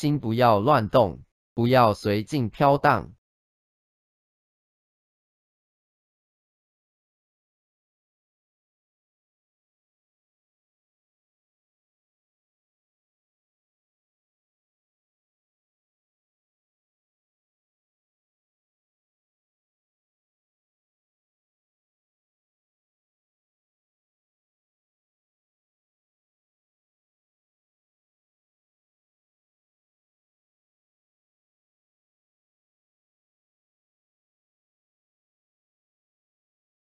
心不要乱动，不要随境飘荡。